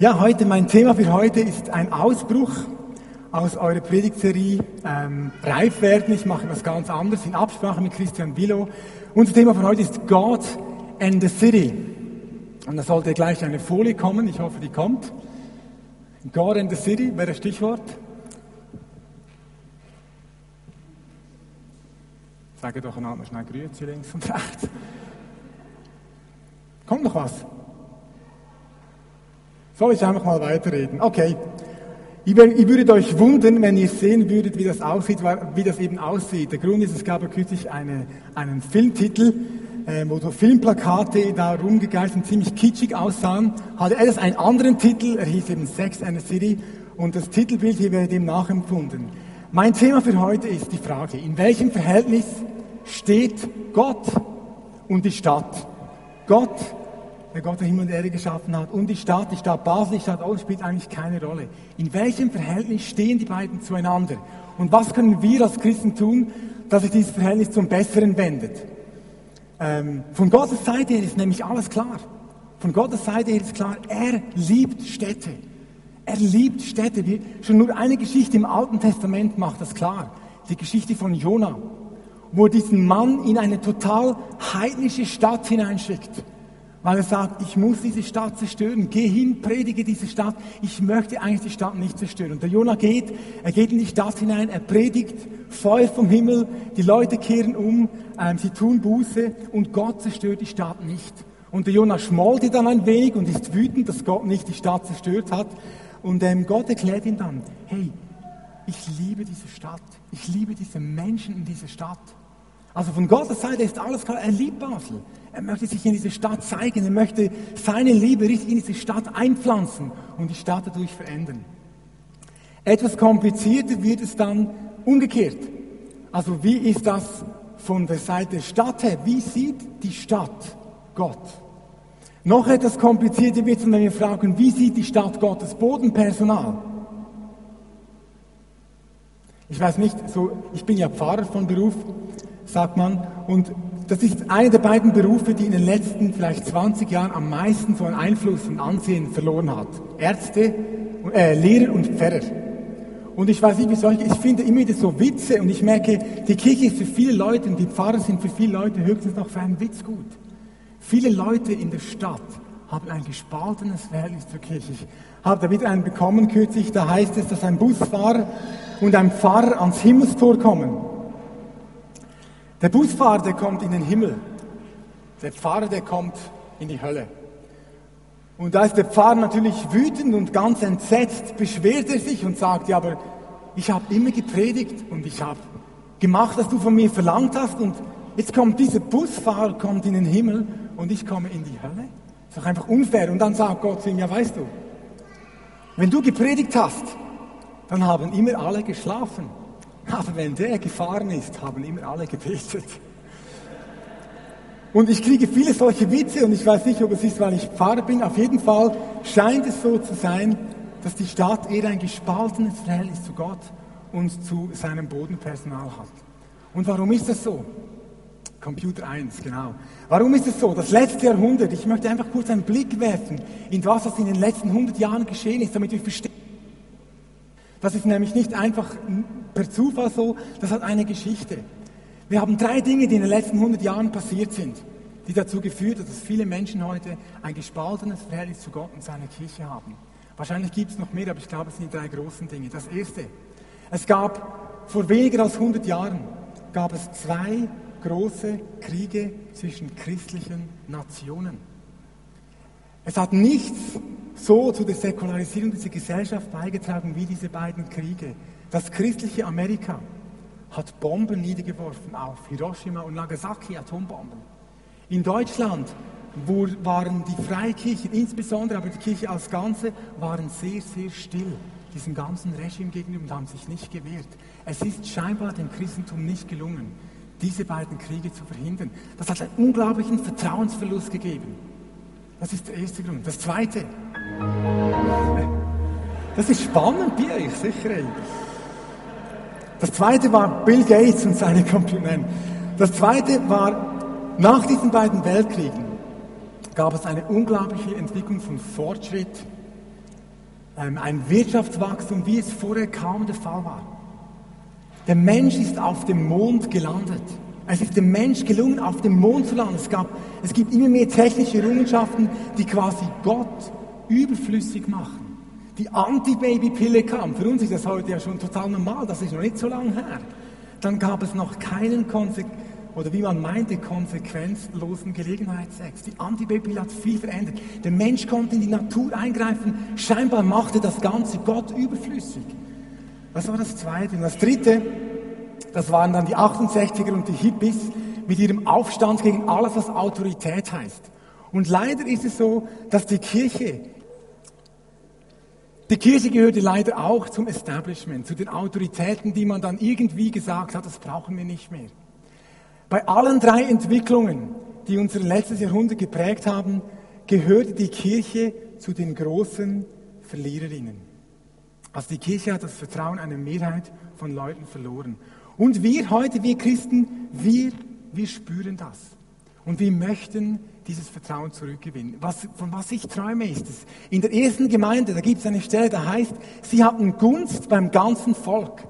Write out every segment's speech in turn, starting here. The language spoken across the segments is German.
Ja, heute, mein Thema für heute ist ein Ausbruch aus eurer Predigtserie ähm, Reif werden. Ich mache was ganz anderes in Absprache mit Christian Willow. Unser Thema von heute ist God and the City. Und da sollte gleich eine Folie kommen. Ich hoffe, die kommt. God and the City wäre das Stichwort. Sage doch einander schnell Grüezi links und rechts. Kommt noch was? Soll ich einfach mal weiterreden? Okay. Ich würde euch wundern, wenn ihr sehen würdet, wie das aussieht, wie das eben aussieht. Der Grund ist, es gab ja kürzlich eine, einen Filmtitel, äh, wo so Filmplakate da rumgegeistert und ziemlich kitschig aussahen. Hatte er das einen anderen Titel, er hieß eben Sex and the City und das Titelbild hier wäre dem nachempfunden. Mein Thema für heute ist die Frage, in welchem Verhältnis steht Gott und die Stadt? Gott der Gott der Himmel und Erde geschaffen hat, und die Stadt, die Stadt Basel, die Stadt Ost spielt eigentlich keine Rolle. In welchem Verhältnis stehen die beiden zueinander? Und was können wir als Christen tun, dass sich dieses Verhältnis zum Besseren wendet? Ähm, von Gottes Seite her ist nämlich alles klar. Von Gottes Seite her ist klar, er liebt Städte. Er liebt Städte. Schon nur eine Geschichte im Alten Testament macht das klar. Die Geschichte von Jona, wo er diesen Mann in eine total heidnische Stadt hineinschickt weil er sagt, ich muss diese Stadt zerstören. Geh hin, predige diese Stadt. Ich möchte eigentlich die Stadt nicht zerstören. Und der Jonah geht, er geht in die Stadt hinein, er predigt Feuer vom Himmel, die Leute kehren um, ähm, sie tun Buße und Gott zerstört die Stadt nicht. Und der Jonah schmollte dann ein wenig und ist wütend, dass Gott nicht die Stadt zerstört hat. Und ähm, Gott erklärt ihm dann, hey, ich liebe diese Stadt, ich liebe diese Menschen in dieser Stadt. Also von Gottes Seite ist alles klar, er liebt Basel. Er möchte sich in diese Stadt zeigen, er möchte seine Liebe richtig in diese Stadt einpflanzen und die Stadt dadurch verändern. Etwas komplizierter wird es dann umgekehrt. Also wie ist das von der Seite der Stadt her? Wie sieht die Stadt Gott? Noch etwas komplizierter wird es, wenn wir fragen, wie sieht die Stadt Gottes Bodenpersonal? Ich weiß nicht, so, ich bin ja Pfarrer von Beruf, sagt man. Und das ist einer der beiden Berufe, die in den letzten vielleicht 20 Jahren am meisten so einen Einfluss und Ansehen verloren hat. Ärzte, äh, Lehrer und Pfarrer. Und ich weiß nicht, wie solche, ich finde immer wieder so Witze und ich merke, die Kirche ist für viele Leute und die Pfarrer sind für viele Leute höchstens noch für einen Witz gut. Viele Leute in der Stadt haben ein gespaltenes Verhältnis zur Kirche. Ich habe da wieder einen bekommen kürzlich, da heißt es, dass ein Busfahrer und ein Pfarrer ans Himmelstor kommen. Der Busfahrer, der kommt in den Himmel. Der Pfarrer, der kommt in die Hölle. Und da ist der Pfarrer natürlich wütend und ganz entsetzt, beschwert er sich und sagt, ja, aber ich habe immer gepredigt und ich habe gemacht, was du von mir verlangt hast und jetzt kommt dieser Busfahrer, kommt in den Himmel und ich komme in die Hölle. Das ist doch einfach unfair. Und dann sagt Gott zu ihm, ja weißt du, wenn du gepredigt hast, dann haben immer alle geschlafen. Aber wenn der gefahren ist, haben immer alle gebetet. Und ich kriege viele solche Witze und ich weiß nicht, ob es ist, weil ich Pfarrer bin. Auf jeden Fall scheint es so zu sein, dass die Stadt eher ein gespaltenes Verhältnis zu Gott und zu seinem Bodenpersonal hat. Und warum ist das so? Computer 1, genau. Warum ist es so? Das letzte Jahrhundert, ich möchte einfach kurz einen Blick werfen in was, was in den letzten 100 Jahren geschehen ist, damit wir verstehen, das ist nämlich nicht einfach per Zufall so, das hat eine Geschichte. Wir haben drei Dinge, die in den letzten 100 Jahren passiert sind, die dazu geführt haben, dass viele Menschen heute ein gespaltenes Verhältnis zu Gott und seiner Kirche haben. Wahrscheinlich gibt es noch mehr, aber ich glaube, es sind die drei großen Dinge. Das erste, es gab vor weniger als 100 Jahren, gab es zwei große Kriege zwischen christlichen Nationen. Es hat nichts so zu der Säkularisierung dieser Gesellschaft beigetragen wie diese beiden Kriege. Das christliche Amerika hat Bomben niedergeworfen auf Hiroshima und Nagasaki, Atombomben. In Deutschland waren die Freikirchen, insbesondere aber die Kirche als Ganze, waren sehr, sehr still diesem ganzen Regime gegenüber und haben sich nicht gewehrt. Es ist scheinbar dem Christentum nicht gelungen, diese beiden Kriege zu verhindern. Das hat einen unglaublichen Vertrauensverlust gegeben. Das ist der erste Grund. Das zweite, das ist spannend bei euch, sicher. Das zweite war Bill Gates und seine Computer. Das zweite war, nach diesen beiden Weltkriegen gab es eine unglaubliche Entwicklung von Fortschritt ähm, ein Wirtschaftswachstum, wie es vorher kaum der Fall war. Der Mensch ist auf dem Mond gelandet. Es ist dem Mensch gelungen, auf dem Mond zu landen. Es, gab, es gibt immer mehr technische Errungenschaften, die quasi Gott überflüssig machen. Die Anti-Baby-Pille kam. Für uns ist das heute ja schon total normal. Das ist noch nicht so lange her. Dann gab es noch keinen Konse oder wie man meinte, konsequenzlosen Gelegenheitsex. Die Anti-Baby-Pille hat viel verändert. Der Mensch konnte in die Natur eingreifen. Scheinbar machte das Ganze Gott überflüssig. Das war das Zweite. Und das Dritte, das waren dann die 68er und die Hippies mit ihrem Aufstand gegen alles, was Autorität heißt. Und leider ist es so, dass die Kirche, die Kirche gehörte leider auch zum Establishment, zu den Autoritäten, die man dann irgendwie gesagt hat, das brauchen wir nicht mehr. Bei allen drei Entwicklungen, die unser letztes Jahrhundert geprägt haben, gehörte die Kirche zu den großen Verliererinnen. Also die Kirche hat das Vertrauen einer Mehrheit von Leuten verloren. Und wir heute, wir Christen, wir, wir spüren das. Und wir möchten dieses Vertrauen zurückgewinnen. Was, von was ich träume ist es. In der ersten Gemeinde, da gibt es eine Stelle, da heißt, sie hatten Gunst beim ganzen Volk.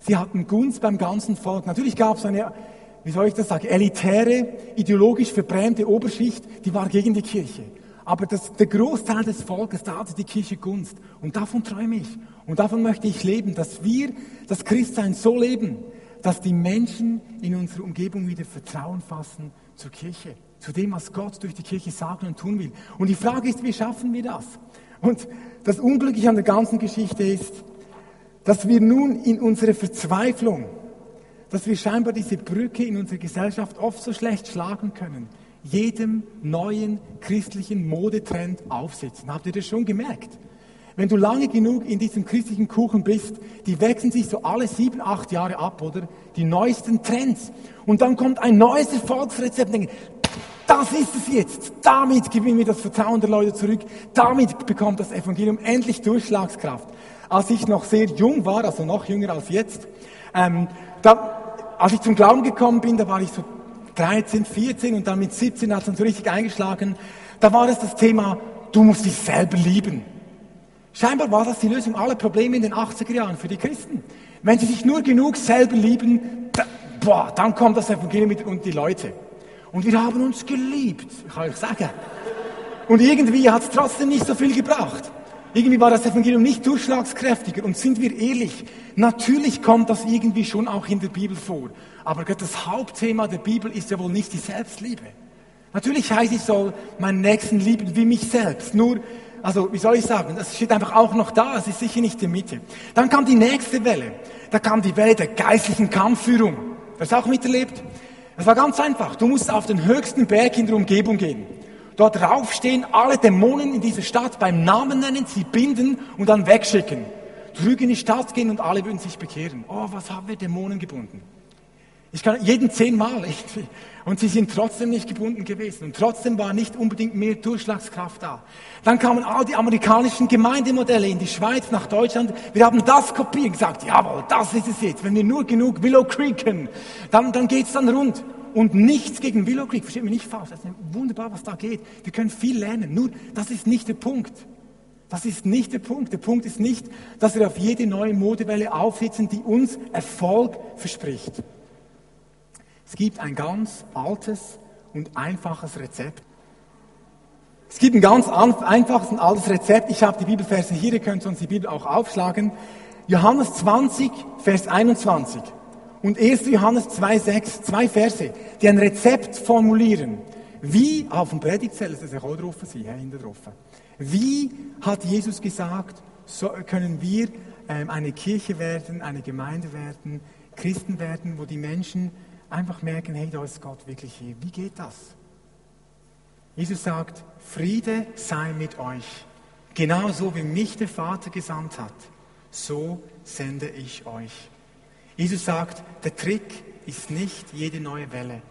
Sie hatten Gunst beim ganzen Volk. Natürlich gab es eine, wie soll ich das sagen, elitäre, ideologisch verbrämte Oberschicht, die war gegen die Kirche. Aber das, der Großteil des Volkes, da hatte die Kirche Gunst. Und davon träume ich. Und davon möchte ich leben, dass wir das Christsein so leben, dass die Menschen in unserer Umgebung wieder Vertrauen fassen zur Kirche, zu dem, was Gott durch die Kirche sagen und tun will. Und die Frage ist, wie schaffen wir das? Und das Unglückliche an der ganzen Geschichte ist, dass wir nun in unserer Verzweiflung, dass wir scheinbar diese Brücke in unserer Gesellschaft oft so schlecht schlagen können, jedem neuen christlichen Modetrend aufsitzen. Habt ihr das schon gemerkt? Wenn du lange genug in diesem christlichen Kuchen bist, die wechseln sich so alle sieben, acht Jahre ab, oder? Die neuesten Trends. Und dann kommt ein neues Erfolgsrezept denken, das ist es jetzt. Damit gewinnen wir das Vertrauen der Leute zurück. Damit bekommt das Evangelium endlich Durchschlagskraft. Als ich noch sehr jung war, also noch jünger als jetzt, ähm, da, als ich zum Glauben gekommen bin, da war ich so 13, 14 und dann mit 17 hat es dann so richtig eingeschlagen. Da war es das Thema, du musst dich selber lieben. Scheinbar war das die Lösung aller Probleme in den 80er Jahren für die Christen. Wenn sie sich nur genug selber lieben, boah, dann kommt das Evangelium und die Leute. Und wir haben uns geliebt, kann ich sagen. Und irgendwie hat es trotzdem nicht so viel gebracht. Irgendwie war das Evangelium nicht durchschlagskräftiger. Und sind wir ehrlich, natürlich kommt das irgendwie schon auch in der Bibel vor. Aber das Hauptthema der Bibel ist ja wohl nicht die Selbstliebe. Natürlich heißt es, ich soll meinen Nächsten lieben wie mich selbst. Nur, also wie soll ich sagen, das steht einfach auch noch da, es ist sicher nicht die Mitte. Dann kam die nächste Welle. Da kam die Welle der geistlichen Kampfführung. Hast du auch miterlebt? Es war ganz einfach. Du musst auf den höchsten Berg in der Umgebung gehen. Dort raufstehen, alle Dämonen in dieser Stadt beim Namen nennen, sie binden und dann wegschicken. Zurück in die Stadt gehen und alle würden sich bekehren. Oh, was haben wir Dämonen gebunden? Ich kann jeden zehnmal irgendwie. Und sie sind trotzdem nicht gebunden gewesen. Und trotzdem war nicht unbedingt mehr Durchschlagskraft da. Dann kamen all die amerikanischen Gemeindemodelle in die Schweiz, nach Deutschland. Wir haben das kopiert und gesagt, jawohl, das ist es jetzt. Wenn wir nur genug Willow Creeken, dann, dann geht's dann rund. Und nichts gegen Willow Creek, versteht mich nicht falsch. Das ist wunderbar, was da geht. Wir können viel lernen. Nur, das ist nicht der Punkt. Das ist nicht der Punkt. Der Punkt ist nicht, dass wir auf jede neue Modewelle aufsitzen, die uns Erfolg verspricht. Es gibt ein ganz altes und einfaches Rezept. Es gibt ein ganz einfaches und altes Rezept. Ich habe die Bibelverse hier, ihr könnt uns die Bibel auch aufschlagen. Johannes 20, Vers 21 und 1. Johannes 2, 6, zwei Verse, die ein Rezept formulieren. Wie, auf dem Predigtzettel, das ist ja auch drauf, sein, hinten drauf. Wie hat Jesus gesagt, so können wir ähm, eine Kirche werden, eine Gemeinde werden, Christen werden, wo die Menschen einfach merken, hey, da ist Gott wirklich hier. Wie geht das? Jesus sagt, Friede sei mit euch. Genauso wie mich der Vater gesandt hat, so sende ich euch. Jesus sagt, der Trick ist nicht jede neue Welle.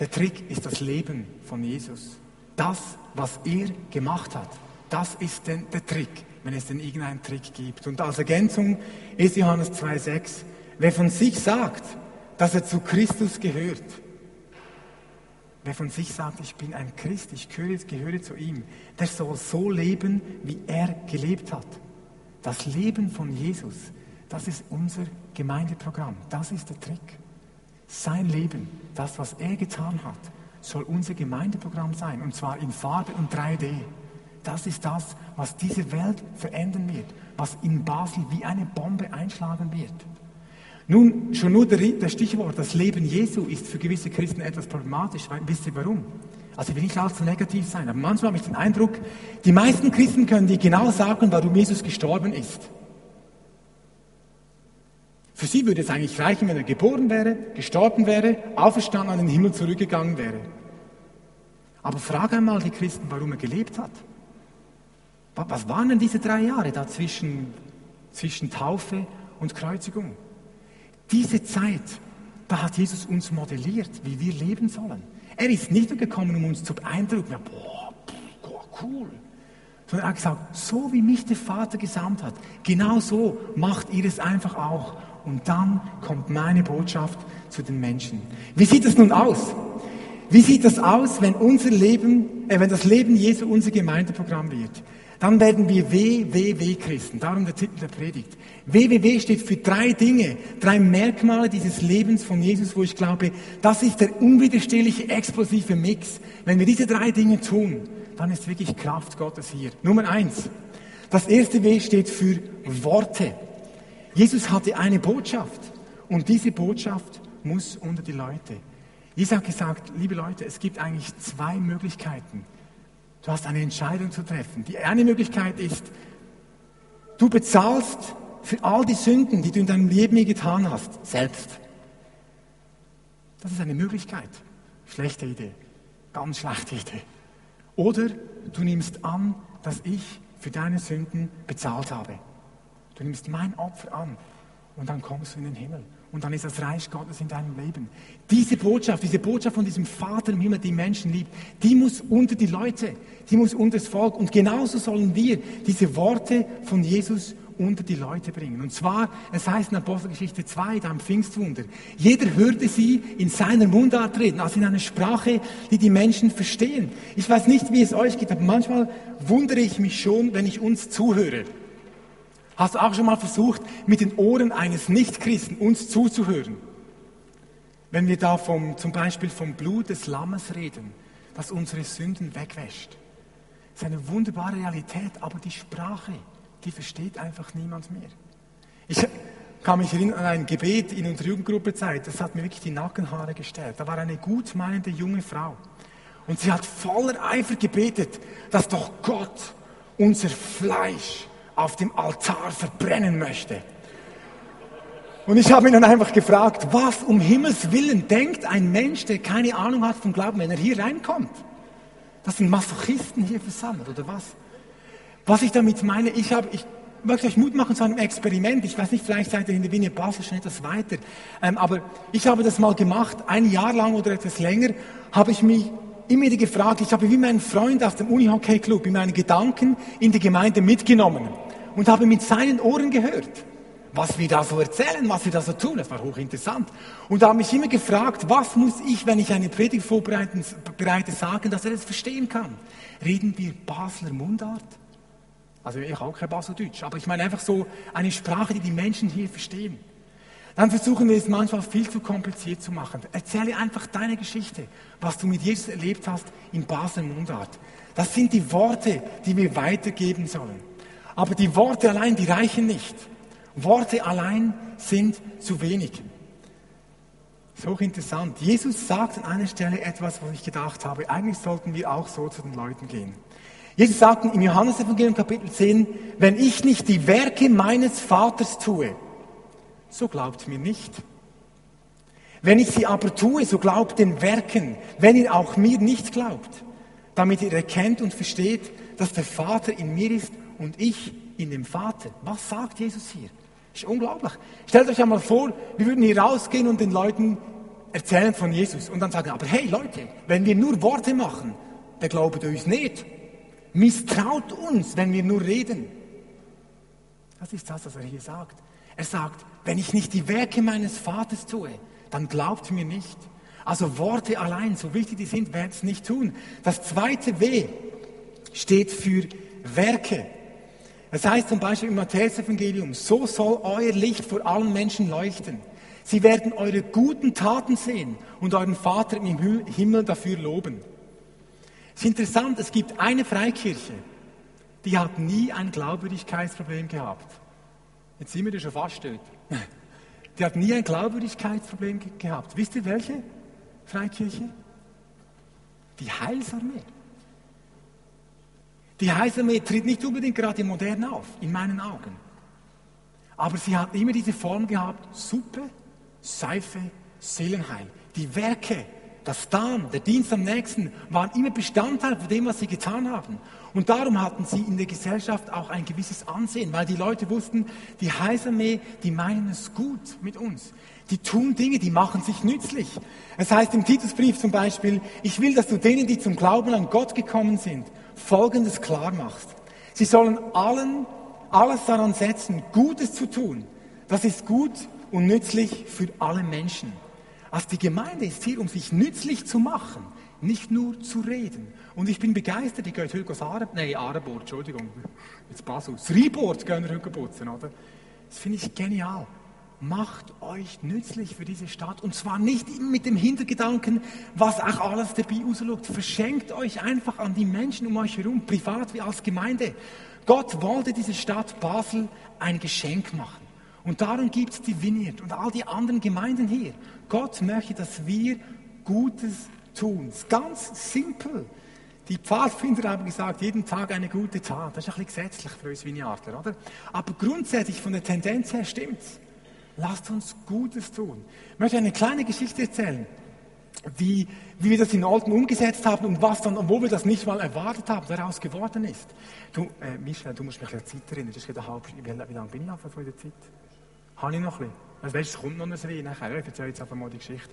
Der Trick ist das Leben von Jesus. Das, was er gemacht hat, das ist denn der Trick, wenn es denn irgendeinen Trick gibt. Und als Ergänzung ist Johannes 2,6, wer von sich sagt, dass er zu Christus gehört. wer von sich sagt, ich bin ein Christ, ich gehöre, gehöre zu ihm, der soll so leben, wie er gelebt hat. Das Leben von Jesus, das ist unser Gemeindeprogramm, das ist der Trick. Sein Leben, das, was er getan hat, soll unser Gemeindeprogramm sein, und zwar in Farbe und 3D. Das ist das, was diese Welt verändern wird, was in Basel wie eine Bombe einschlagen wird. Nun, schon nur der, Stichwort, das Leben Jesu ist für gewisse Christen etwas problematisch. Wisst ihr warum? Also ich will nicht allzu negativ sein, aber manchmal habe ich den Eindruck, die meisten Christen können dir genau sagen, warum Jesus gestorben ist. Für sie würde es eigentlich reichen, wenn er geboren wäre, gestorben wäre, auferstanden an den Himmel zurückgegangen wäre. Aber frage einmal die Christen, warum er gelebt hat. Was waren denn diese drei Jahre da zwischen, zwischen Taufe und Kreuzigung? Diese Zeit, da hat Jesus uns modelliert, wie wir leben sollen. Er ist nicht nur gekommen, um uns zu beeindrucken, ja, boah, cool, sondern er hat gesagt, so wie mich der Vater gesandt hat, genau so macht ihr es einfach auch. Und dann kommt meine Botschaft zu den Menschen. Wie sieht es nun aus? Wie sieht das aus, wenn unser Leben, äh, wenn das Leben Jesu unser Gemeindeprogramm wird? Dann werden wir WWW-Christen. Darum der Titel der Predigt. WWW steht für drei Dinge, drei Merkmale dieses Lebens von Jesus, wo ich glaube, das ist der unwiderstehliche, explosive Mix. Wenn wir diese drei Dinge tun, dann ist wirklich Kraft Gottes hier. Nummer eins. Das erste W steht für Worte. Jesus hatte eine Botschaft und diese Botschaft muss unter die Leute. Jesus hat gesagt, liebe Leute, es gibt eigentlich zwei Möglichkeiten. Du hast eine Entscheidung zu treffen. Die eine Möglichkeit ist, du bezahlst für all die Sünden, die du in deinem Leben getan hast, selbst. Das ist eine Möglichkeit. Schlechte Idee. Ganz schlechte Idee. Oder du nimmst an, dass ich für deine Sünden bezahlt habe. Du nimmst mein Opfer an und dann kommst du in den Himmel. Und dann ist das Reich Gottes in deinem Leben. Diese Botschaft, diese Botschaft von diesem Vater im Himmel, die Menschen liebt, die muss unter die Leute, die muss unter das Volk. Und genauso sollen wir diese Worte von Jesus unter die Leute bringen. Und zwar, es heißt in Apostelgeschichte 2, da im Pfingstwunder, jeder hörte sie in seiner Mundart reden, also in einer Sprache, die die Menschen verstehen. Ich weiß nicht, wie es euch geht, aber manchmal wundere ich mich schon, wenn ich uns zuhöre. Hast du auch schon mal versucht, mit den Ohren eines Nichtchristen uns zuzuhören? Wenn wir da vom, zum Beispiel vom Blut des Lammes reden, das unsere Sünden wegwäscht. Das ist eine wunderbare Realität, aber die Sprache, die versteht einfach niemand mehr. Ich kann mich erinnern an ein Gebet in unserer Jugendgruppezeit, das hat mir wirklich die Nackenhaare gestellt. Da war eine gutmeinende junge Frau. Und sie hat voller Eifer gebetet, dass doch Gott unser Fleisch auf dem Altar verbrennen möchte. Und ich habe ihn dann einfach gefragt, was um Himmels Willen denkt ein Mensch, der keine Ahnung hat vom Glauben, wenn er hier reinkommt? Das sind Masochisten hier versammelt, oder was? Was ich damit meine, ich habe, ich möchte euch Mut machen zu einem Experiment. Ich weiß nicht, vielleicht seid ihr in der Wiener Basel schon etwas weiter. Ähm, aber ich habe das mal gemacht, ein Jahr lang oder etwas länger, habe ich mich immer wieder gefragt, ich habe wie mein Freund aus dem Unihockey-Club in meine Gedanken in die Gemeinde mitgenommen und habe mit seinen Ohren gehört, was wir da so erzählen, was wir da so tun. Das war hochinteressant. Und da habe mich immer gefragt, was muss ich, wenn ich eine Predigt vorbereite, sagen, dass er es verstehen kann? Reden wir Basler Mundart? Also ich auch kein Baseldeutsch, aber ich meine einfach so eine Sprache, die die Menschen hier verstehen. Dann versuchen wir es manchmal viel zu kompliziert zu machen. Erzähle einfach deine Geschichte, was du mit Jesus erlebt hast in Basler Mundart. Das sind die Worte, die wir weitergeben sollen. Aber die Worte allein, die reichen nicht. Worte allein sind zu wenig. Das ist hochinteressant. Jesus sagt an einer Stelle etwas, was ich gedacht habe. Eigentlich sollten wir auch so zu den Leuten gehen. Jesus sagt im Johannesevangelium Kapitel 10, wenn ich nicht die Werke meines Vaters tue, so glaubt mir nicht. Wenn ich sie aber tue, so glaubt den Werken, wenn ihr auch mir nicht glaubt, damit ihr erkennt und versteht, dass der Vater in mir ist und ich in dem Vater. Was sagt Jesus hier? Ist unglaublich. Stellt euch einmal vor, wir würden hier rausgehen und den Leuten erzählen von Jesus und dann sagen, aber hey Leute, wenn wir nur Worte machen, der glaubt uns nicht. Misstraut uns, wenn wir nur reden. Das ist das, was er hier sagt. Er sagt, wenn ich nicht die Werke meines Vaters tue, dann glaubt mir nicht. Also Worte allein, so wichtig die sind, werden es nicht tun. Das zweite W steht für Werke. Es heißt zum Beispiel im Matthäus-Evangelium, so soll euer Licht vor allen Menschen leuchten. Sie werden eure guten Taten sehen und euren Vater im Himmel dafür loben. Es ist interessant, es gibt eine Freikirche, die hat nie ein Glaubwürdigkeitsproblem gehabt. Jetzt sind wir da schon fast dort. Die hat nie ein Glaubwürdigkeitsproblem gehabt. Wisst ihr welche Freikirche? Die Heilsarmee. Die Heilsarmee tritt nicht unbedingt gerade modern auf, in meinen Augen. Aber sie hat immer diese Form gehabt, Suppe, Seife, Seelenheil. Die Werke, das Dann, der Dienst am nächsten, waren immer Bestandteil von dem, was sie getan haben. Und darum hatten sie in der Gesellschaft auch ein gewisses Ansehen, weil die Leute wussten, die Heilsarmee, die meinen es gut mit uns. Die tun Dinge, die machen sich nützlich. Es heißt im Titusbrief zum Beispiel, ich will, dass du denen, die zum Glauben an Gott gekommen sind, Folgendes klar machst. Sie sollen allen, alles daran setzen, Gutes zu tun. Das ist gut und nützlich für alle Menschen. Also die Gemeinde ist hier, um sich nützlich zu machen, nicht nur zu reden. Und ich bin begeistert, gehe heute aus Arab, nein, Arebord, Entschuldigung, jetzt auf, Ribord gehen wir oder? Das finde ich genial. Macht euch nützlich für diese Stadt und zwar nicht mit dem Hintergedanken, was auch alles dabei rausschaut. Verschenkt euch einfach an die Menschen um euch herum, privat wie als Gemeinde. Gott wollte diese Stadt Basel ein Geschenk machen. Und darum gibt es die Vineyard und all die anderen Gemeinden hier. Gott möchte, dass wir Gutes tun. Ganz simpel. Die Pfadfinder haben gesagt, jeden Tag eine gute Tat. Das ist ein bisschen gesetzlich für uns Vineyardler, oder? Aber grundsätzlich von der Tendenz her stimmt's. Lasst uns Gutes tun. Ich möchte eine kleine Geschichte erzählen, wie, wie wir das in Alten umgesetzt haben und was dann, obwohl wir das nicht mal erwartet haben, daraus geworden ist. Du, äh, Michel, du musst mich an die Zeit erinnern. Das ist wieder halb, wie, lange bin ich von der Zeit? Habe ich noch ein bisschen? Also, weißt, es kommt noch ein bisschen nachher. Ich erzähle jetzt einfach mal die Geschichte.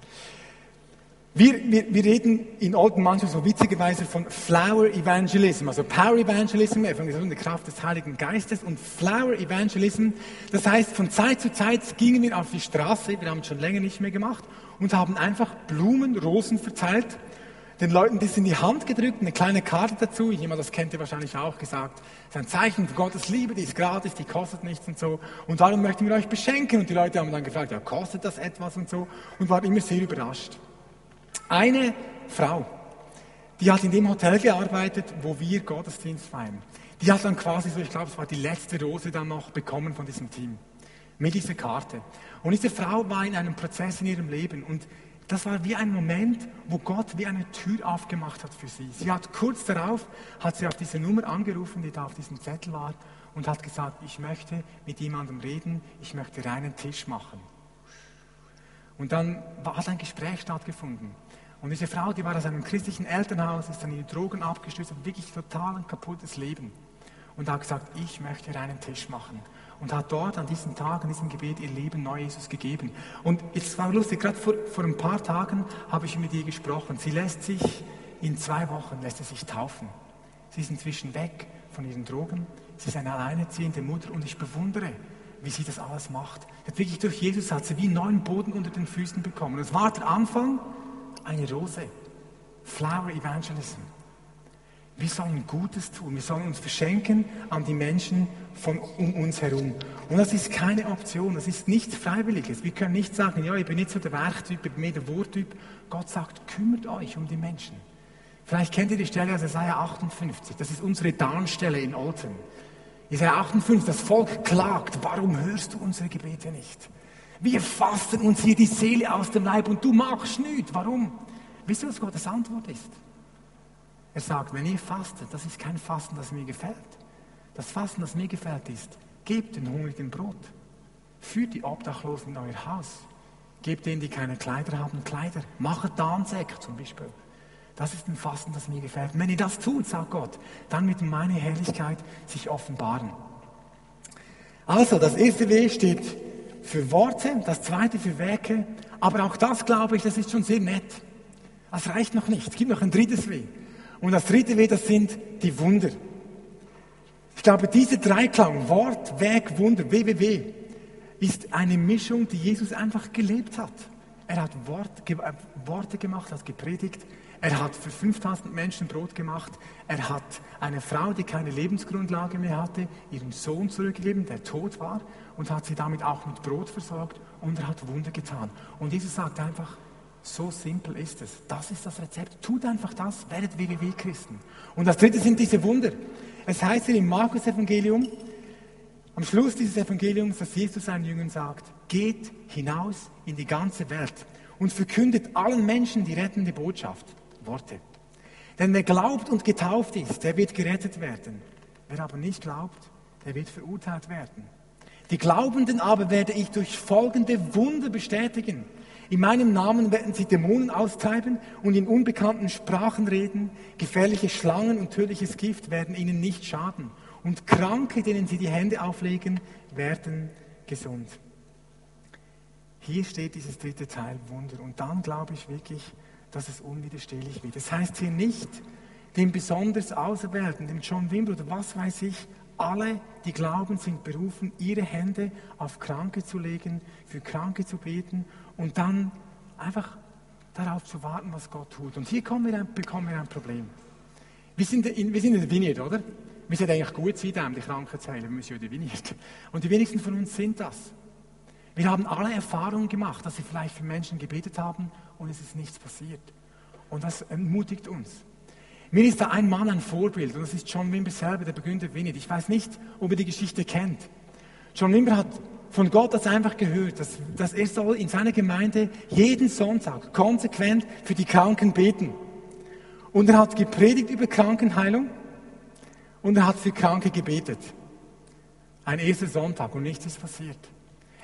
Wir, wir, wir reden in Alten manchmal so witzigerweise von Flower Evangelism, also Power Evangelism, Evangelisation der Kraft des Heiligen Geistes und Flower Evangelism. Das heißt, von Zeit zu Zeit gingen wir auf die Straße, wir haben es schon länger nicht mehr gemacht, und haben einfach Blumen, Rosen verteilt, den Leuten das in die Hand gedrückt, eine kleine Karte dazu, jemand das kennt ihr wahrscheinlich auch, gesagt, das ist ein Zeichen von Gottes Liebe, die ist gratis, die kostet nichts und so, und darum möchten wir euch beschenken. Und die Leute haben dann gefragt, ja, kostet das etwas und so, und waren immer sehr überrascht. Eine Frau, die hat in dem Hotel gearbeitet, wo wir Gottesdienst feiern. Die hat dann quasi so, ich glaube, es war die letzte Rose dann noch bekommen von diesem Team. Mit dieser Karte. Und diese Frau war in einem Prozess in ihrem Leben und das war wie ein Moment, wo Gott wie eine Tür aufgemacht hat für sie. Sie hat kurz darauf, hat sie auf diese Nummer angerufen, die da auf diesem Zettel war und hat gesagt, ich möchte mit jemandem reden, ich möchte reinen Tisch machen. Und dann hat ein Gespräch stattgefunden. Und diese Frau, die war aus einem christlichen Elternhaus, ist dann in die Drogen abgestürzt, hat wirklich total ein kaputtes Leben. Und hat gesagt, ich möchte einen Tisch machen. Und hat dort an diesem Tag, an diesem Gebet ihr Leben neu Jesus gegeben. Und es war lustig, gerade vor, vor ein paar Tagen habe ich mit ihr gesprochen. Sie lässt sich, in zwei Wochen lässt sie sich taufen. Sie ist inzwischen weg von ihren Drogen. Sie ist eine alleinerziehende Mutter und ich bewundere, wie sie das alles macht. Hat wirklich durch Jesus hat sie wie neuen Boden unter den Füßen bekommen. Das war der Anfang eine Rose. Flower Evangelism. Wir sollen Gutes tun. Wir sollen uns verschenken an die Menschen von um uns herum. Und das ist keine Option. Das ist nichts Freiwilliges. Wir können nicht sagen, ja, ich bin nicht so der Werktyp, ich bin mehr der Worttyp. Gott sagt, kümmert euch um die Menschen. Vielleicht kennt ihr die Stelle aus Isaiah 58. Das ist unsere Darnstelle in Olten. Isaiah 58, das Volk klagt, warum hörst du unsere Gebete nicht? Wir fasten uns hier die Seele aus dem Leib und du machst nichts. Warum? Wisst ihr, was Gottes Antwort ist? Er sagt, wenn ihr fastet, das ist kein Fasten, das mir gefällt. Das Fasten, das mir gefällt, ist, gebt den Hungrigen Brot. Führt die Obdachlosen in euer Haus. Gebt denen, die keine Kleider haben, Kleider. Machet Darnsäcke zum Beispiel. Das ist ein Fasten, das mir gefällt. Und wenn ihr das tut, sagt Gott, dann wird meine Herrlichkeit sich offenbaren. Also, das erste W steht für Worte, das zweite für Werke, aber auch das, glaube ich, das ist schon sehr nett. Das reicht noch nicht. Es gibt noch ein drittes W. Und das dritte W, das sind die Wunder. Ich glaube, diese Dreiklang, Wort, Werk, Wunder, WWW, ist eine Mischung, die Jesus einfach gelebt hat. Er hat Wort, ge äh, Worte gemacht, hat gepredigt. Er hat für 5000 Menschen Brot gemacht. Er hat eine Frau, die keine Lebensgrundlage mehr hatte, ihren Sohn zurückgegeben, der tot war, und hat sie damit auch mit Brot versorgt. Und er hat Wunder getan. Und Jesus sagt einfach, so simpel ist es. Das ist das Rezept. Tut einfach das, werdet WWW-Christen. Und das dritte sind diese Wunder. Es heißt hier im Markus-Evangelium, am Schluss dieses Evangeliums, dass Jesus seinen Jüngern sagt, geht hinaus in die ganze Welt und verkündet allen Menschen die rettende Botschaft. Worte. Denn wer glaubt und getauft ist, der wird gerettet werden. Wer aber nicht glaubt, der wird verurteilt werden. Die Glaubenden aber werde ich durch folgende Wunder bestätigen. In meinem Namen werden sie Dämonen austreiben und in unbekannten Sprachen reden. Gefährliche Schlangen und tödliches Gift werden ihnen nicht schaden. Und Kranke, denen sie die Hände auflegen, werden gesund. Hier steht dieses dritte Teil Wunder. Und dann glaube ich wirklich, dass es unwiderstehlich wird. Das heißt hier nicht, dem besonders Auserwählten, dem John Wimber oder was weiß ich, alle, die glauben, sind berufen, ihre Hände auf Kranke zu legen, für Kranke zu beten und dann einfach darauf zu warten, was Gott tut. Und hier wir ein, bekommen wir ein Problem. Wir sind, in, wir sind in der Vineyard, oder? Wir sind eigentlich gut sein, dem die Kranken zu heilen. Wir sind ja in Vineyard. Und die wenigsten von uns sind das. Wir haben alle Erfahrungen gemacht, dass sie vielleicht für Menschen gebetet haben und es ist nichts passiert. Und das ermutigt uns. Mir ist da ein Mann ein Vorbild und das ist John Wimber selber, der Begründer Vineyard. Ich weiß nicht, ob ihr die Geschichte kennt. John Wimber hat von Gott das einfach gehört, dass, dass er soll in seiner Gemeinde jeden Sonntag konsequent für die Kranken beten. Und er hat gepredigt über Krankenheilung und er hat für Kranke gebetet. Ein erster Sonntag und nichts ist passiert.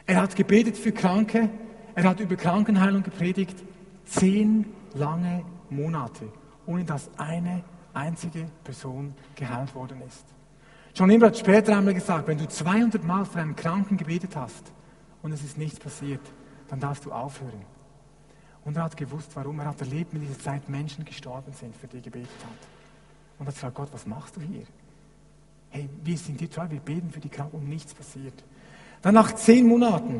Er hat gebetet für Kranke, er hat über Krankenheilung gepredigt, zehn lange Monate, ohne dass eine einzige Person geheilt worden ist. John Imber hat später einmal gesagt, wenn du 200 Mal für einen Kranken gebetet hast und es ist nichts passiert, dann darfst du aufhören. Und er hat gewusst, warum. Er hat erlebt, in dieser Zeit Menschen gestorben sind, für die er gebetet hat. Und er hat gesagt, Gott, was machst du hier? Hey, wir sind dir treu, wir beten für die Kranken und nichts passiert. Dann nach zehn Monaten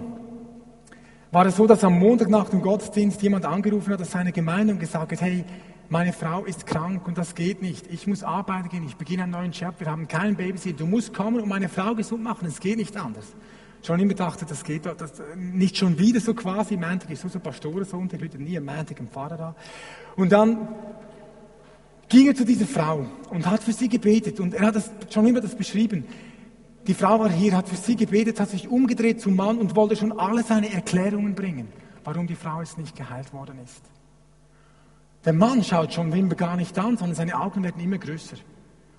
war es so, dass am Montag nach dem Gottesdienst jemand angerufen hat aus seiner Gemeinde und gesagt hat, hey, meine Frau ist krank und das geht nicht. Ich muss arbeiten gehen, ich beginne einen neuen Job, wir haben keinen Babysitter. Du musst kommen und meine Frau gesund machen, es geht nicht anders. Schon immer dachte, das geht das, nicht schon wieder so quasi. Montag ist so ein Pastorensonntag, heute nie am Montag im Pfarrer da. Und dann ging er zu dieser Frau und hat für sie gebetet und er hat das, schon immer das beschrieben. Die Frau war hier, hat für sie gebetet, hat sich umgedreht zum Mann und wollte schon alle seine Erklärungen bringen, warum die Frau jetzt nicht geheilt worden ist. Der Mann schaut schon Wimber gar nicht an, sondern seine Augen werden immer größer.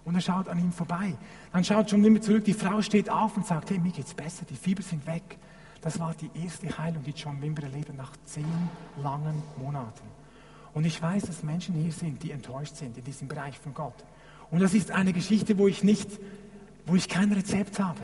Und er schaut an ihm vorbei. Dann schaut schon Wimber zurück. Die Frau steht auf und sagt, hey, mir geht's besser, die Fieber sind weg. Das war die erste Heilung, die John Wimber erlebt nach zehn langen Monaten. Und ich weiß, dass Menschen hier sind, die enttäuscht sind in diesem Bereich von Gott. Und das ist eine Geschichte, wo ich nicht, wo ich kein Rezept habe.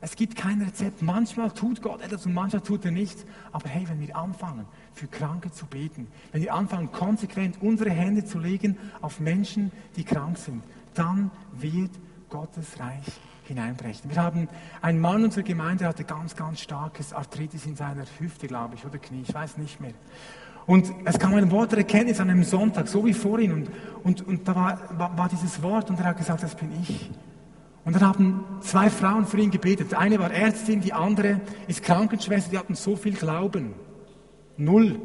Es gibt kein Rezept. Manchmal tut Gott etwas und manchmal tut er nichts. Aber hey, wenn wir anfangen, für Kranke zu beten, wenn wir anfangen, konsequent unsere Hände zu legen auf Menschen, die krank sind, dann wird Gottes Reich hineinbrechen. Wir haben einen Mann unserer Gemeinde, der hatte ganz, ganz starkes Arthritis in seiner Hüfte, glaube ich, oder Knie, ich weiß nicht mehr. Und es kam ein Wort der Erkenntnis an einem Sonntag, so wie vorhin, und, und, und da war, war, war dieses Wort und er hat gesagt, das bin ich. Und dann haben zwei Frauen für ihn gebetet. Eine war Ärztin, die andere ist Krankenschwester, die hatten so viel Glauben. Null.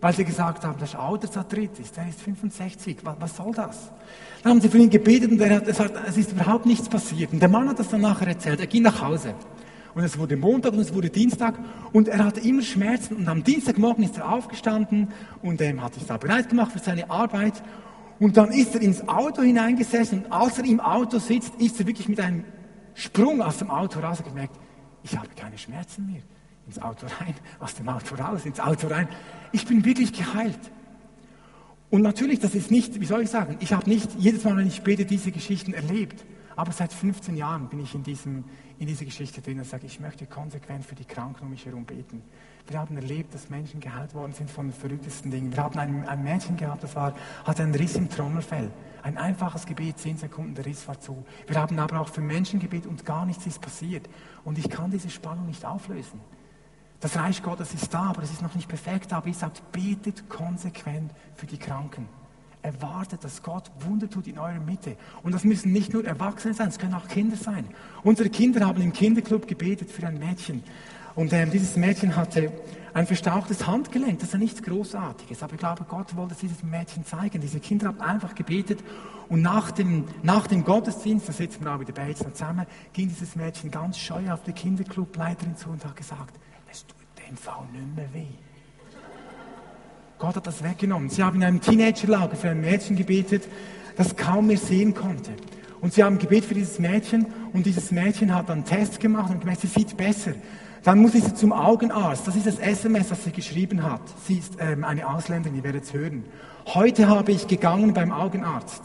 Weil sie gesagt haben, das ist Altersarthritis, der ist 65, was, was, soll das? Dann haben sie für ihn gebetet und er hat gesagt, es ist überhaupt nichts passiert. Und der Mann hat das dann nachher erzählt, er ging nach Hause. Und es wurde Montag und es wurde Dienstag und er hatte immer Schmerzen und am Dienstagmorgen ist er aufgestanden und ähm, hat sich da bereit gemacht für seine Arbeit und dann ist er ins Auto hineingesessen und als er im Auto sitzt, ist er wirklich mit einem Sprung aus dem Auto raus und gemerkt, ich habe keine Schmerzen mehr. Ins Auto rein, aus dem Auto raus, ins Auto rein. Ich bin wirklich geheilt. Und natürlich, das ist nicht, wie soll ich sagen, ich habe nicht jedes Mal, wenn ich bete, diese Geschichten erlebt. Aber seit 15 Jahren bin ich in, diesem, in dieser Geschichte drin und sage, ich möchte konsequent für die Kranken um mich herum beten. Wir haben erlebt, dass Menschen geheilt worden sind von den verrücktesten Dingen. Wir haben ein, ein Mädchen gehabt, das war, hatte einen Riss im Trommelfell. Ein einfaches Gebet, zehn Sekunden, der Riss war zu. Wir haben aber auch für Menschen gebetet und gar nichts ist passiert. Und ich kann diese Spannung nicht auflösen. Das Reich Gottes ist da, aber es ist noch nicht perfekt. Aber ich sage, betet konsequent für die Kranken. Erwartet, dass Gott Wunder tut in eurer Mitte. Und das müssen nicht nur Erwachsene sein, es können auch Kinder sein. Unsere Kinder haben im Kinderclub gebetet für ein Mädchen. Und ähm, dieses Mädchen hatte ein verstauchtes Handgelenk. Das ist ja nichts Großartiges. Aber ich glaube, Gott wollte es diesem Mädchen zeigen. Diese Kinder haben einfach gebetet. Und nach dem, nach dem Gottesdienst, da sitzen wir auch wieder bei zusammen, ging dieses Mädchen ganz scheu auf die Kinderclubleiterin zu und hat gesagt, es tut dem Fall nicht mehr weh. Gott hat das weggenommen. Sie haben in einem Teenagerlager für ein Mädchen gebetet, das kaum mehr sehen konnte. Und sie haben Gebet für dieses Mädchen und dieses Mädchen hat dann Test gemacht und gemerkt, sie sieht besser. Dann muss sie zum Augenarzt. Das ist das SMS, das sie geschrieben hat. Sie ist ähm, eine Ausländerin, ihr werdet es hören. Heute habe ich gegangen beim Augenarzt.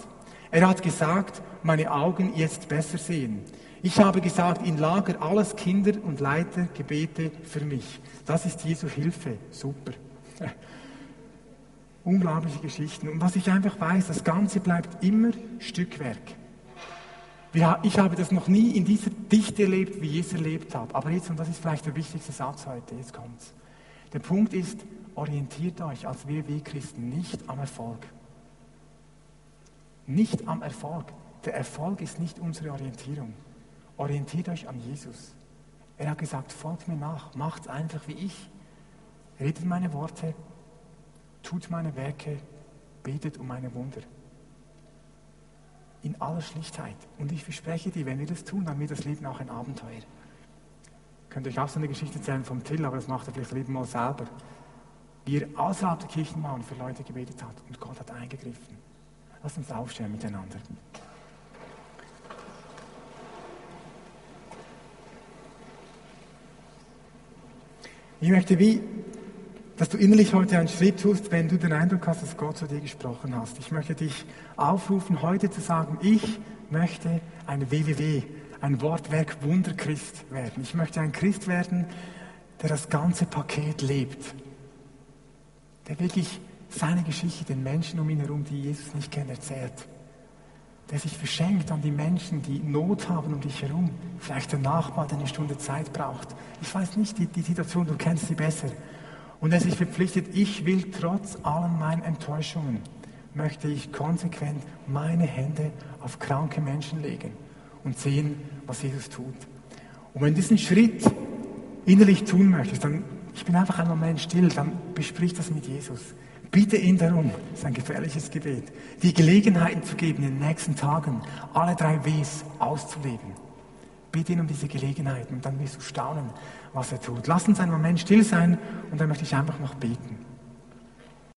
Er hat gesagt, meine Augen jetzt besser sehen. Ich habe gesagt, in Lager alles Kinder und Leiter Gebete für mich. Das ist Jesu Hilfe. Super. Unglaubliche Geschichten. Und was ich einfach weiß, das Ganze bleibt immer Stückwerk. Ich habe das noch nie in dieser Dichte erlebt, wie ich es erlebt habe. Aber jetzt, und das ist vielleicht der wichtigste Satz heute, jetzt kommt's. Der Punkt ist, orientiert euch als WW-Christen nicht am Erfolg. Nicht am Erfolg. Der Erfolg ist nicht unsere Orientierung. Orientiert euch an Jesus. Er hat gesagt, folgt mir nach, macht einfach wie ich. Redet meine Worte, tut meine Werke, betet um meine Wunder in aller Schlichtheit. Und ich verspreche dir, wenn wir das tun, dann wird das Leben auch ein Abenteuer. Ich könnte euch auch so eine Geschichte erzählen vom Till, aber das macht er vielleicht lieber mal selber. Wie er außerhalb der Kirchenmauern für Leute gebetet hat und Gott hat eingegriffen. Lass uns aufstehen miteinander. Ich möchte wie dass du innerlich heute einen Schritt tust, wenn du den Eindruck hast, dass Gott zu dir gesprochen hast. Ich möchte dich aufrufen, heute zu sagen, ich möchte ein WWW, ein Wortwerk Wunderchrist werden. Ich möchte ein Christ werden, der das ganze Paket lebt. Der wirklich seine Geschichte den Menschen um ihn herum, die Jesus nicht kennen, erzählt. Der sich verschenkt an die Menschen, die Not haben um dich herum. Vielleicht der Nachbar, der eine Stunde Zeit braucht. Ich weiß nicht, die, die Situation, du kennst sie besser. Und er sich verpflichtet, ich will trotz allen meinen Enttäuschungen, möchte ich konsequent meine Hände auf kranke Menschen legen und sehen, was Jesus tut. Und wenn du diesen Schritt innerlich tun möchtest, dann, ich bin einfach ein Moment still, dann besprich das mit Jesus. Bitte ihn darum, das ist ein gefährliches Gebet, die Gelegenheiten zu geben, in den nächsten Tagen alle drei Ws auszuleben. Bitte ihn um diese Gelegenheiten und dann wirst du staunen, was er tut. Lass uns einen Moment still sein und dann möchte ich einfach noch beten.